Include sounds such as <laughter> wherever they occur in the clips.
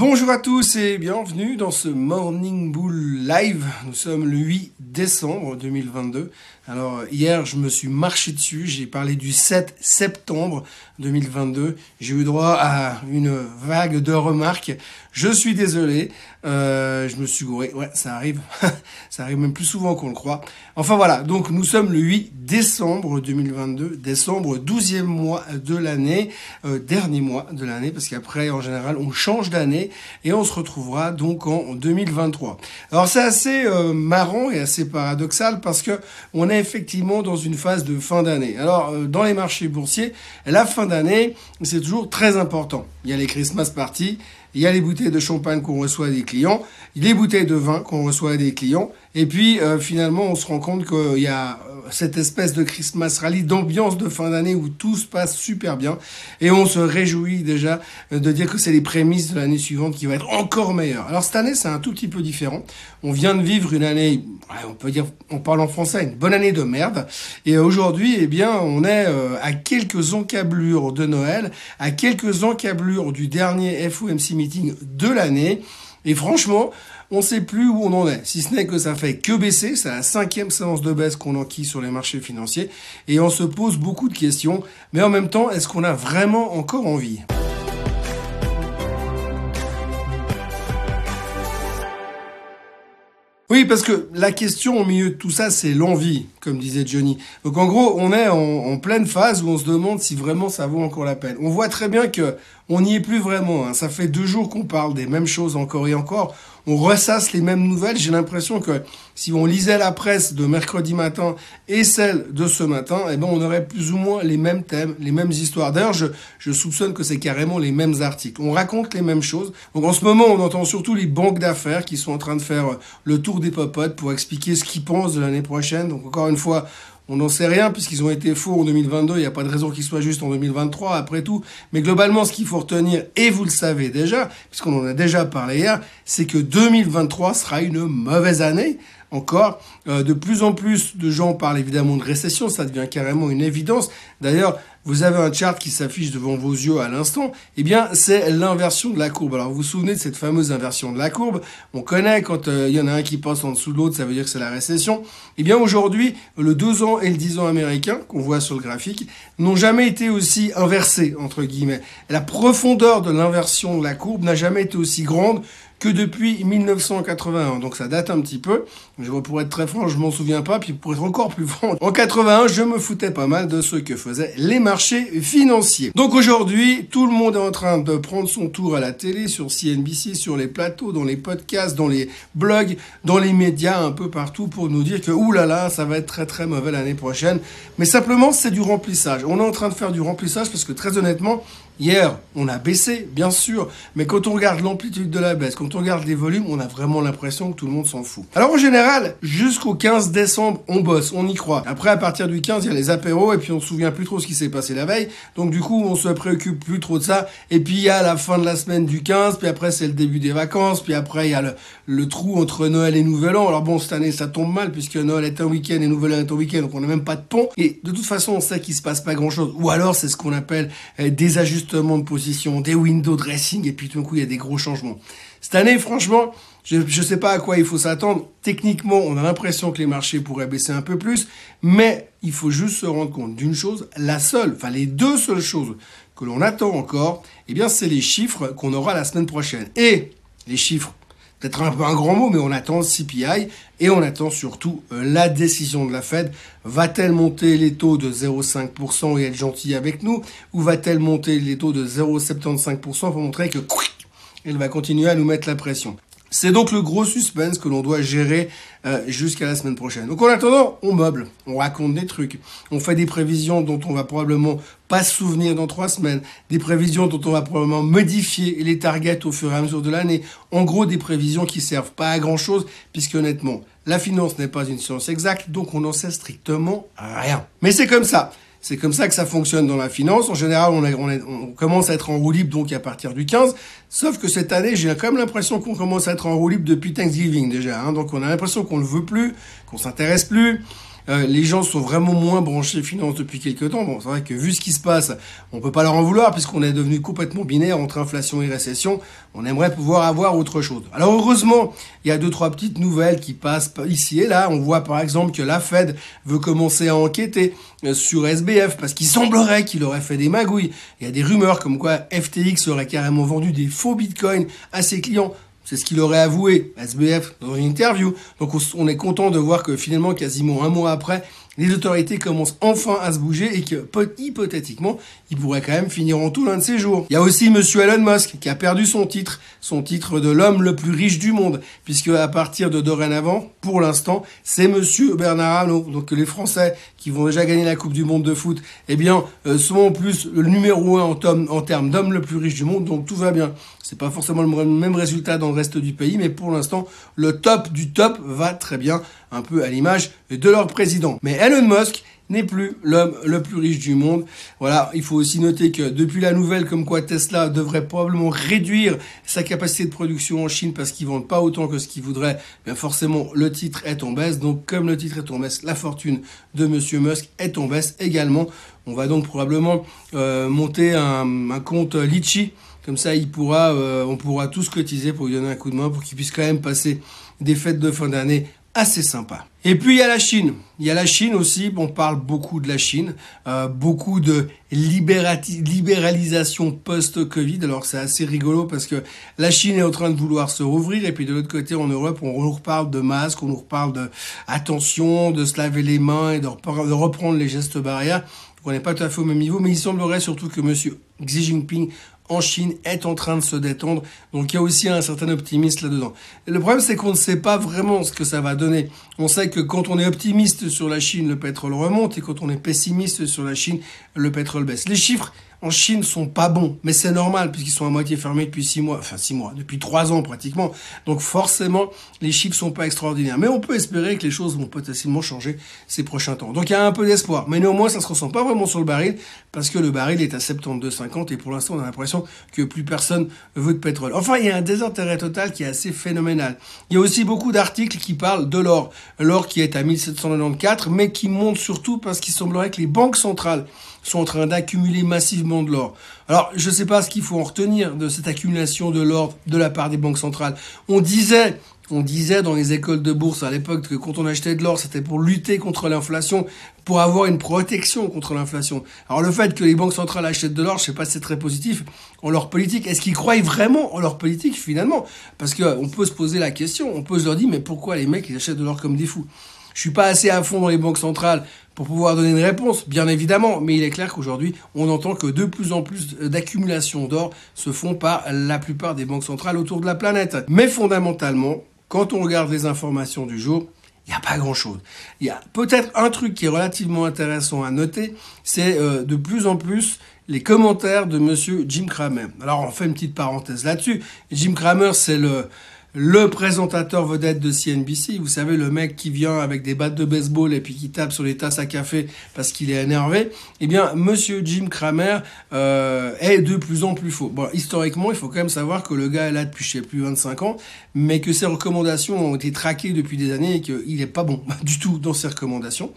Bonjour à tous et bienvenue dans ce Morning Bull Live. Nous sommes le 8 décembre 2022. Alors hier, je me suis marché dessus, j'ai parlé du 7 septembre 2022. J'ai eu droit à une vague de remarques. Je suis désolé, euh, je me suis gouré. Ouais, ça arrive. <laughs> ça arrive même plus souvent qu'on le croit. Enfin voilà, donc nous sommes le 8 décembre 2022. Décembre, 12e mois de l'année, euh, dernier mois de l'année, parce qu'après, en général, on change d'année et on se retrouvera donc en 2023. Alors c'est assez euh, marrant et assez paradoxal parce que on est effectivement dans une phase de fin d'année. Alors, euh, dans les marchés boursiers, la fin d'année, c'est toujours très important. Il y a les Christmas parties, il y a les bouteilles de champagne qu'on reçoit des clients, les bouteilles de vin qu'on reçoit des clients, et puis euh, finalement on se rend compte qu'il y a euh, cette espèce de Christmas rally, d'ambiance de fin d'année où tout se passe super bien, et on se réjouit déjà euh, de dire que c'est les prémices de l'année suivante qui va être encore meilleure. Alors cette année c'est un tout petit peu différent. On vient de vivre une année, on peut dire, on parle en français, une bonne année de merde, et aujourd'hui eh bien on est à quelques encablures de Noël, à quelques encablures du dernier FOMC meeting de l'année. Et franchement, on ne sait plus où on en est. Si ce n'est que ça fait que baisser, c'est la cinquième séance de baisse qu'on enquille sur les marchés financiers. Et on se pose beaucoup de questions. Mais en même temps, est-ce qu'on a vraiment encore envie? Oui, parce que la question au milieu de tout ça, c'est l'envie, comme disait Johnny. Donc en gros, on est en, pleine phase où on se demande si vraiment ça vaut encore la peine. On voit très bien que on n'y est plus vraiment. Hein. Ça fait deux jours qu'on parle des mêmes choses encore et encore. On ressasse les mêmes nouvelles. J'ai l'impression que si on lisait la presse de mercredi matin et celle de ce matin, eh ben on aurait plus ou moins les mêmes thèmes, les mêmes histoires. D'ailleurs, je, soupçonne que c'est carrément les mêmes articles. On raconte les mêmes choses. Donc en ce moment, on entend surtout les banques d'affaires qui sont en train de faire le tour des popotes pour expliquer ce qu'ils pensent de l'année prochaine. Donc encore une fois, on n'en sait rien puisqu'ils ont été faux en 2022. Il n'y a pas de raison qu'ils soient justes en 2023 après tout. Mais globalement, ce qu'il faut retenir, et vous le savez déjà, puisqu'on en a déjà parlé hier, c'est que 2023 sera une mauvaise année encore. Euh, de plus en plus de gens parlent évidemment de récession, ça devient carrément une évidence. D'ailleurs, vous avez un chart qui s'affiche devant vos yeux à l'instant, eh bien, c'est l'inversion de la courbe. Alors, vous vous souvenez de cette fameuse inversion de la courbe? On connaît quand euh, il y en a un qui passe en dessous de l'autre, ça veut dire que c'est la récession. Eh bien, aujourd'hui, le 2 ans et le 10 ans américain, qu'on voit sur le graphique, n'ont jamais été aussi inversés, entre guillemets. La profondeur de l'inversion de la courbe n'a jamais été aussi grande que depuis 1981. Donc ça date un petit peu. Je, pour être très franc, je m'en souviens pas. Puis pour être encore plus franc, en 81, je me foutais pas mal de ce que faisaient les marchés financiers. Donc aujourd'hui, tout le monde est en train de prendre son tour à la télé, sur CNBC, sur les plateaux, dans les podcasts, dans les blogs, dans les médias, un peu partout pour nous dire que oulala, là là, ça va être très très mauvais l'année prochaine. Mais simplement, c'est du remplissage. On est en train de faire du remplissage parce que très honnêtement, Hier, on a baissé, bien sûr, mais quand on regarde l'amplitude de la baisse, quand on regarde les volumes, on a vraiment l'impression que tout le monde s'en fout. Alors en général, jusqu'au 15 décembre, on bosse, on y croit. Après, à partir du 15, il y a les apéros, et puis on se souvient plus trop ce qui s'est passé la veille. Donc du coup, on se préoccupe plus trop de ça. Et puis il y a la fin de la semaine du 15, puis après c'est le début des vacances, puis après il y a le, le trou entre Noël et Nouvel An. Alors bon, cette année, ça tombe mal, puisque Noël est un week-end et Nouvel An est un week-end, donc on n'a même pas de pont. Et de toute façon, on sait qu'il se passe pas grand-chose. Ou alors, c'est ce qu'on appelle euh, des ajustements de position, des window dressing, et puis tout d'un coup, il y a des gros changements. Cette année, franchement, je ne sais pas à quoi il faut s'attendre. Techniquement, on a l'impression que les marchés pourraient baisser un peu plus, mais il faut juste se rendre compte d'une chose, la seule, enfin les deux seules choses que l'on attend encore, eh bien, c'est les chiffres qu'on aura la semaine prochaine. Et les chiffres peut-être un peu un grand mot, mais on attend le CPI et on attend surtout euh, la décision de la Fed. Va-t-elle monter les taux de 0,5% et être gentille avec nous ou va-t-elle monter les taux de 0,75% pour montrer que elle va continuer à nous mettre la pression? C'est donc le gros suspense que l'on doit gérer euh, jusqu'à la semaine prochaine. Donc en attendant, on meuble, on raconte des trucs, on fait des prévisions dont on va probablement pas se souvenir dans trois semaines, des prévisions dont on va probablement modifier les targets au fur et à mesure de l'année. En gros, des prévisions qui servent pas à grand chose, puisque honnêtement, la finance n'est pas une science exacte, donc on n'en sait strictement rien. Mais c'est comme ça. C'est comme ça que ça fonctionne dans la finance. En général, on, commence à être en roue libre donc à partir du 15. Sauf que cette année, j'ai quand même l'impression qu'on commence à être en roue libre depuis Thanksgiving déjà. Hein. Donc on a l'impression qu'on ne veut plus, qu'on s'intéresse plus. Euh, les gens sont vraiment moins branchés finance depuis quelques temps. Bon, c'est vrai que vu ce qui se passe, on peut pas leur en vouloir puisqu'on est devenu complètement binaire entre inflation et récession. On aimerait pouvoir avoir autre chose. Alors heureusement, il y a deux trois petites nouvelles qui passent ici et là. On voit par exemple que la Fed veut commencer à enquêter euh, sur SBF parce qu'il semblerait qu'il aurait fait des magouilles. Il y a des rumeurs comme quoi FTX aurait carrément vendu des faux bitcoins à ses clients c'est ce qu'il aurait avoué SBF dans une interview. Donc on est content de voir que finalement, quasiment un mois après, les autorités commencent enfin à se bouger et que, hypothétiquement, il pourrait quand même finir en tout l'un de ces jours. Il y a aussi Monsieur Elon Musk qui a perdu son titre, son titre de l'homme le plus riche du monde, puisque à partir de dorénavant, pour l'instant, c'est Monsieur Bernard Arnault. Donc les Français qui vont déjà gagner la Coupe du Monde de foot, eh bien, euh, sont en plus le numéro un en, en termes d'homme le plus riche du monde, donc tout va bien. C'est pas forcément le même résultat dans le reste du pays, mais pour l'instant, le top du top va très bien, un peu à l'image de leur président. Mais Elon Musk n'est plus l'homme le plus riche du monde. Voilà, il faut aussi noter que depuis la nouvelle comme quoi Tesla devrait probablement réduire sa capacité de production en Chine parce qu'ils vendent pas autant que ce qu'ils voudraient, bien forcément le titre est en baisse. Donc comme le titre est en baisse, la fortune de Monsieur Musk est en baisse également. On va donc probablement euh, monter un, un compte Litchi comme ça, il pourra, euh, on pourra tous cotiser pour lui donner un coup de main pour qu'il puisse quand même passer des fêtes de fin d'année assez sympas. Et puis il y a la Chine. Il y a la Chine aussi, on parle beaucoup de la Chine, euh, beaucoup de libéralisation post-Covid. Alors c'est assez rigolo parce que la Chine est en train de vouloir se rouvrir et puis de l'autre côté en Europe on nous reparle de masques, on nous reparle de attention, de se laver les mains et de reprendre les gestes barrières. On n'est pas tout à fait au même niveau, mais il semblerait surtout que Monsieur Xi Jinping en Chine est en train de se détendre. Donc il y a aussi un certain optimisme là-dedans. Le problème, c'est qu'on ne sait pas vraiment ce que ça va donner. On sait que quand on est optimiste sur la Chine, le pétrole remonte, et quand on est pessimiste sur la Chine, le pétrole baisse. Les chiffres en Chine sont pas bons, mais c'est normal puisqu'ils sont à moitié fermés depuis six mois, enfin six mois, depuis trois ans pratiquement. Donc forcément, les chiffres sont pas extraordinaires. Mais on peut espérer que les choses vont potentiellement changer ces prochains temps. Donc il y a un peu d'espoir, mais néanmoins ça se ressent pas vraiment sur le baril parce que le baril est à 72,50 et pour l'instant on a l'impression que plus personne veut de pétrole. Enfin, il y a un désintérêt total qui est assez phénoménal. Il y a aussi beaucoup d'articles qui parlent de l'or, l'or qui est à 1794, mais qui monte surtout parce qu'il semblerait que les banques centrales sont en train d'accumuler massivement de l'or. Alors, je ne sais pas ce qu'il faut en retenir de cette accumulation de l'or de la part des banques centrales. On disait, on disait dans les écoles de bourse à l'époque que quand on achetait de l'or, c'était pour lutter contre l'inflation, pour avoir une protection contre l'inflation. Alors le fait que les banques centrales achètent de l'or, je sais pas si c'est très positif en leur politique. Est-ce qu'ils croient vraiment en leur politique finalement? Parce qu'on peut se poser la question, on peut se leur dire mais pourquoi les mecs ils achètent de l'or comme des fous? Je suis pas assez à fond dans les banques centrales pour pouvoir donner une réponse, bien évidemment, mais il est clair qu'aujourd'hui, on entend que de plus en plus d'accumulations d'or se font par la plupart des banques centrales autour de la planète. Mais fondamentalement, quand on regarde les informations du jour, il n'y a pas grand-chose. Il y a peut-être un truc qui est relativement intéressant à noter, c'est euh, de plus en plus les commentaires de monsieur Jim Cramer. Alors on fait une petite parenthèse là-dessus. Jim Cramer, c'est le le présentateur vedette de CNBC, vous savez, le mec qui vient avec des battes de baseball et puis qui tape sur les tasses à café parce qu'il est énervé, eh bien, monsieur Jim Cramer euh, est de plus en plus faux. Bon, historiquement, il faut quand même savoir que le gars est là depuis, je sais plus, 25 ans, mais que ses recommandations ont été traquées depuis des années et qu'il n'est pas bon <laughs> du tout dans ses recommandations.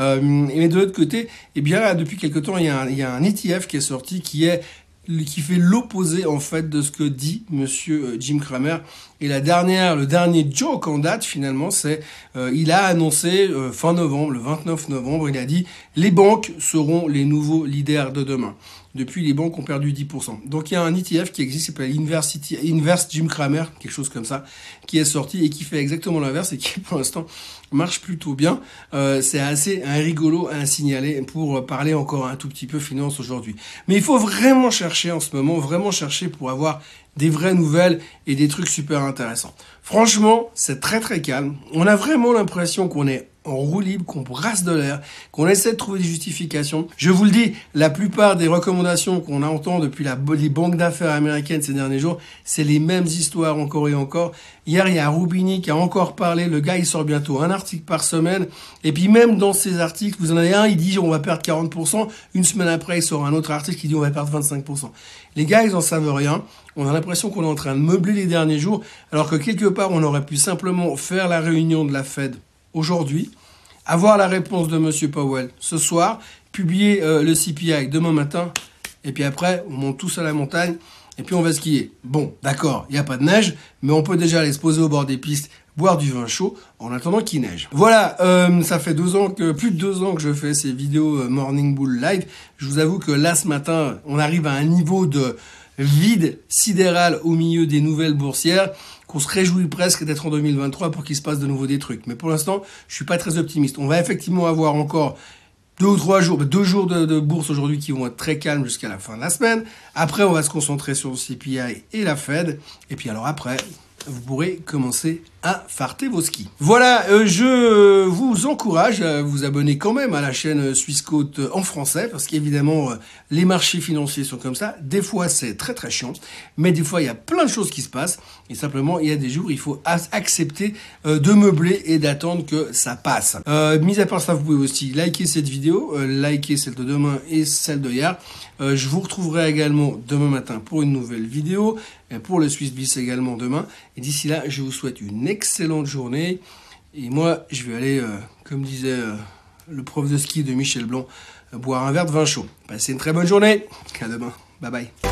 Euh, et de l'autre côté, eh bien, depuis quelque temps, il y, il y a un ETF qui est sorti qui est qui fait l'opposé en fait de ce que dit Monsieur euh, Jim Cramer. Et la dernière, le dernier joke en date finalement, c'est euh, il a annoncé euh, fin novembre, le 29 novembre, il a dit les banques seront les nouveaux leaders de demain. Depuis, les banques ont perdu 10%. Donc il y a un ETF qui existe, qui s'appelle Inverse Jim Cramer, quelque chose comme ça, qui est sorti et qui fait exactement l'inverse et qui pour l'instant marche plutôt bien. Euh, c'est assez un rigolo à signaler pour parler encore un tout petit peu finance aujourd'hui. Mais il faut vraiment chercher en ce moment, vraiment chercher pour avoir des vraies nouvelles et des trucs super intéressants. Franchement, c'est très très calme. On a vraiment l'impression qu'on est en roue libre, qu'on brasse de l'air, qu'on essaie de trouver des justifications. Je vous le dis, la plupart des recommandations qu'on entend depuis la, les banques d'affaires américaines ces derniers jours, c'est les mêmes histoires encore et encore. Hier, il y a Rubini qui a encore parlé, le gars il sort bientôt un article par semaine, et puis même dans ces articles, vous en avez un, il dit on va perdre 40%, une semaine après il sort un autre article qui dit on va perdre 25%. Les gars, ils en savent rien. On a l'impression qu'on est en train de meubler les derniers jours, alors que quelque part on aurait pu simplement faire la réunion de la Fed aujourd'hui, avoir la réponse de Monsieur Powell ce soir, publier le CPI demain matin, et puis après, on monte tous à la montagne et puis on va skier. Bon, d'accord, il n'y a pas de neige, mais on peut déjà aller se poser au bord des pistes, boire du vin chaud en attendant qu'il neige. Voilà, euh, ça fait que, plus de deux ans que je fais ces vidéos euh, Morning Bull Live. Je vous avoue que là, ce matin, on arrive à un niveau de vide sidéral au milieu des nouvelles boursières qu'on se réjouit presque d'être en 2023 pour qu'il se passe de nouveau des trucs. Mais pour l'instant, je suis pas très optimiste. On va effectivement avoir encore deux ou trois jours, deux jours de, bourse aujourd'hui qui vont être très calmes jusqu'à la fin de la semaine. Après, on va se concentrer sur le CPI et la Fed. Et puis alors après, vous pourrez commencer à farter vos skis. Voilà, euh, je vous encourage à vous abonner quand même à la chaîne Suisse en français, parce qu'évidemment, euh, les marchés financiers sont comme ça. Des fois, c'est très très chiant, mais des fois, il y a plein de choses qui se passent, et simplement, il y a des jours, il faut accepter euh, de meubler et d'attendre que ça passe. mis à part ça, vous pouvez aussi liker cette vidéo, liker celle de demain et celle de hier. je vous retrouverai également demain matin pour une nouvelle vidéo, pour le Swiss Bis également demain. Et d'ici là, je vous souhaite une excellente journée. Et moi, je vais aller, euh, comme disait euh, le prof de ski de Michel Blanc, boire un verre de vin chaud. Passez une très bonne journée. À demain. Bye bye.